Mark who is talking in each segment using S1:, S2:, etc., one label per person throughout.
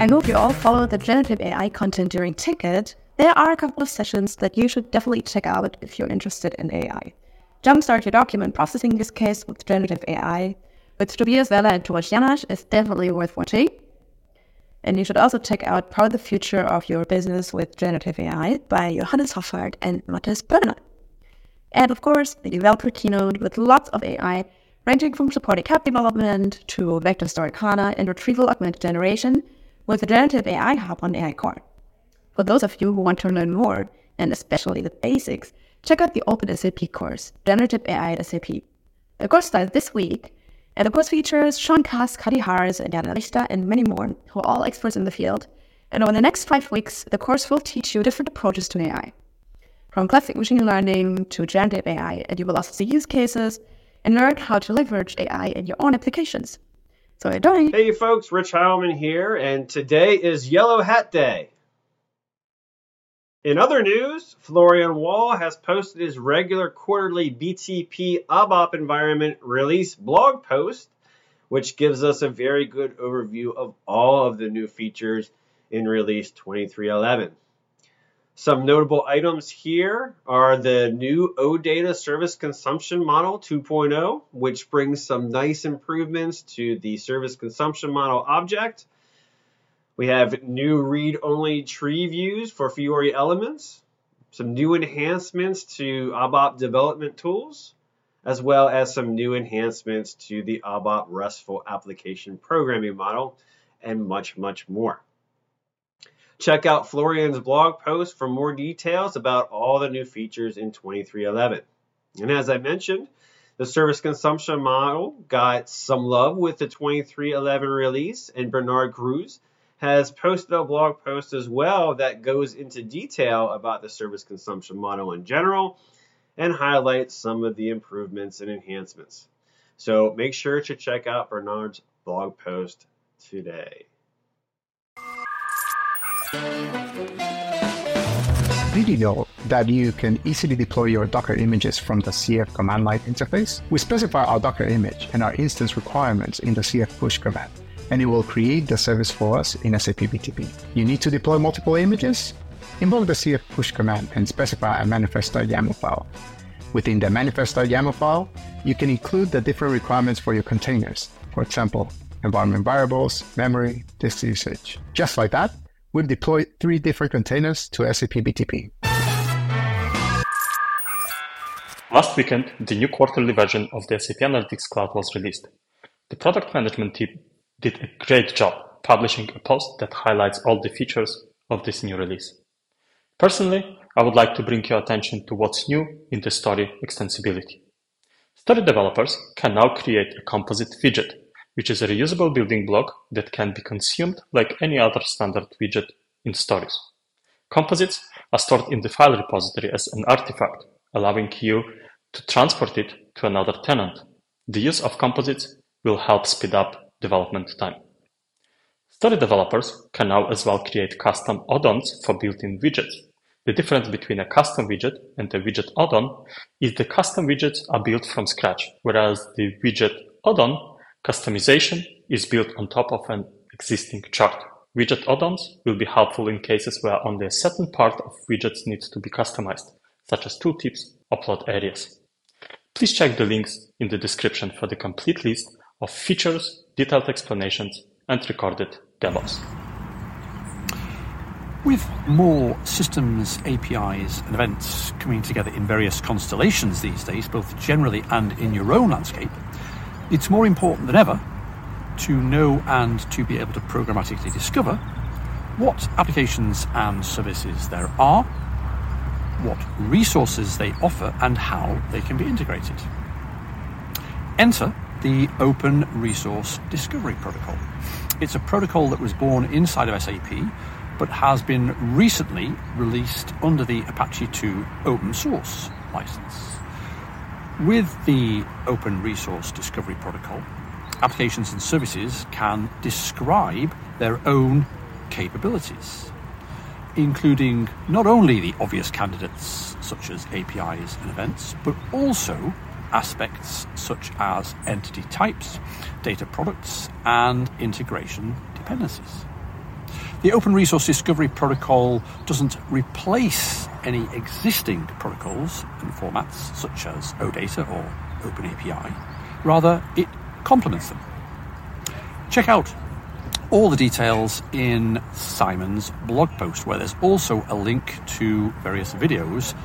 S1: I hope you all follow the generative AI content during TechEd. There are a couple of sessions that you should definitely check out if you're interested in AI. Jumpstart your document processing use case with generative AI with Tobias Weller and Tomasz Janasz is definitely worth watching. And you should also check out Power the Future of Your Business with Generative AI by Johannes Hoffart and Matthias Börner. And of course, the developer keynote with lots of AI, ranging from supporting app development to vector stored HANA and retrieval augmented generation with Generative AI Hub on AI Core. For those of you who want to learn more, and especially the basics, check out the Open SAP course, Generative AI at SAP. The course starts this week, and the course features Sean Kask, Kati Harris, and Jana Richter, and many more, who are all experts in the field. And over the next five weeks, the course will teach you different approaches to AI from classic machine learning to generative AI, and you will also see use cases and learn how to leverage AI in your own applications. So enjoy!
S2: Hey folks, Rich Heilman here, and today is Yellow Hat Day. In other news, Florian Wahl has posted his regular quarterly BTP ABAP environment release blog post, which gives us a very good overview of all of the new features in release 2311. Some notable items here are the new OData service consumption model 2.0, which brings some nice improvements to the service consumption model object. We have new read-only tree views for Fiori elements, some new enhancements to ABAP development tools, as well as some new enhancements to the ABAP RESTful application programming model, and much, much more. Check out Florian's blog post for more details about all the new features in 2311. And as I mentioned, the service consumption model got some love with the 2311 release, and Bernard Cruz has posted a blog post as well that goes into detail about the service consumption model in general and highlights some of the improvements and enhancements. So make sure to check out Bernard's blog post today.
S3: Did you know that you can easily deploy your Docker images from the CF command line interface? We specify our Docker image and our instance requirements in the CF push command, and it will create the service for us in SAP BTP. You need to deploy multiple images? Invoke the CF push command and specify a manifest.yaml file. Within the manifest.yaml file, you can include the different requirements for your containers. For example, environment variables, memory, disk usage. Just like that, we've deployed three different containers to SAP BTP.
S4: Last weekend, the new quarterly version of the SAP Analytics Cloud was released. The product management team did a great job publishing a post that highlights all the features of this new release. Personally, I would like to bring your attention to what's new in the story extensibility. Story developers can now create a composite widget which is a reusable building block that can be consumed like any other standard widget in stories. Composites are stored in the file repository as an artifact, allowing you to transport it to another tenant. The use of composites will help speed up development time. Story developers can now as well create custom add-ons for built-in widgets. The difference between a custom widget and a widget add-on is the custom widgets are built from scratch, whereas the widget add-on Customization is built on top of an existing chart. Widget add-ons will be helpful in cases where only a certain part of widgets needs to be customized, such as tooltips or plot areas. Please check the links in the description for the complete list of features, detailed explanations, and recorded demos.
S5: With more systems, APIs, and events coming together in various constellations these days, both generally and in your own landscape, it's more important than ever to know and to be able to programmatically discover what applications and services there are, what resources they offer, and how they can be integrated. Enter the Open Resource Discovery Protocol. It's a protocol that was born inside of SAP but has been recently released under the Apache 2 open source license. With the Open Resource Discovery Protocol, applications and services can describe their own capabilities, including not only the obvious candidates such as APIs and events, but also aspects such as entity types, data products, and integration dependencies. The Open Resource Discovery Protocol doesn't replace any existing protocols and formats such as OData or OpenAPI. Rather, it complements them. Check out all the details in Simon's blog post, where there's also a link to various videos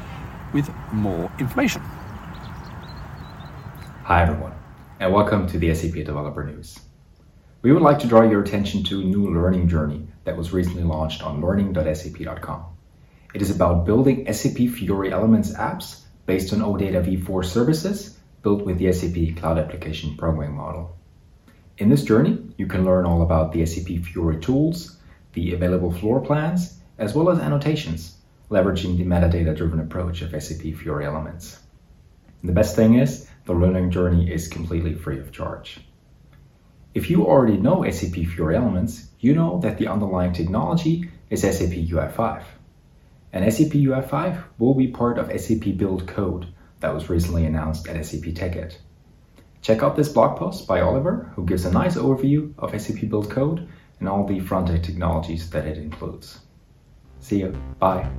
S5: with more information.
S6: Hi, everyone, and welcome to the SAP Developer News. We would like to draw your attention to a new learning journey that was recently launched on learning.sap.com. It is about building SAP Fiori Elements apps based on OData v4 services built with the SAP Cloud Application Programming Model. In this journey, you can learn all about the SAP Fiori tools, the available floor plans, as well as annotations, leveraging the metadata-driven approach of SAP Fiori Elements. And the best thing is, the learning journey is completely free of charge. If you already know SAP Fiori Elements, you know that the underlying technology is SAP UI5. And SAP UI5 will be part of SAP Build Code that was recently announced at SAP TechEd. Check out this blog post by Oliver, who gives a nice overview of SAP Build Code and all the front-end technologies that it includes. See you. Bye.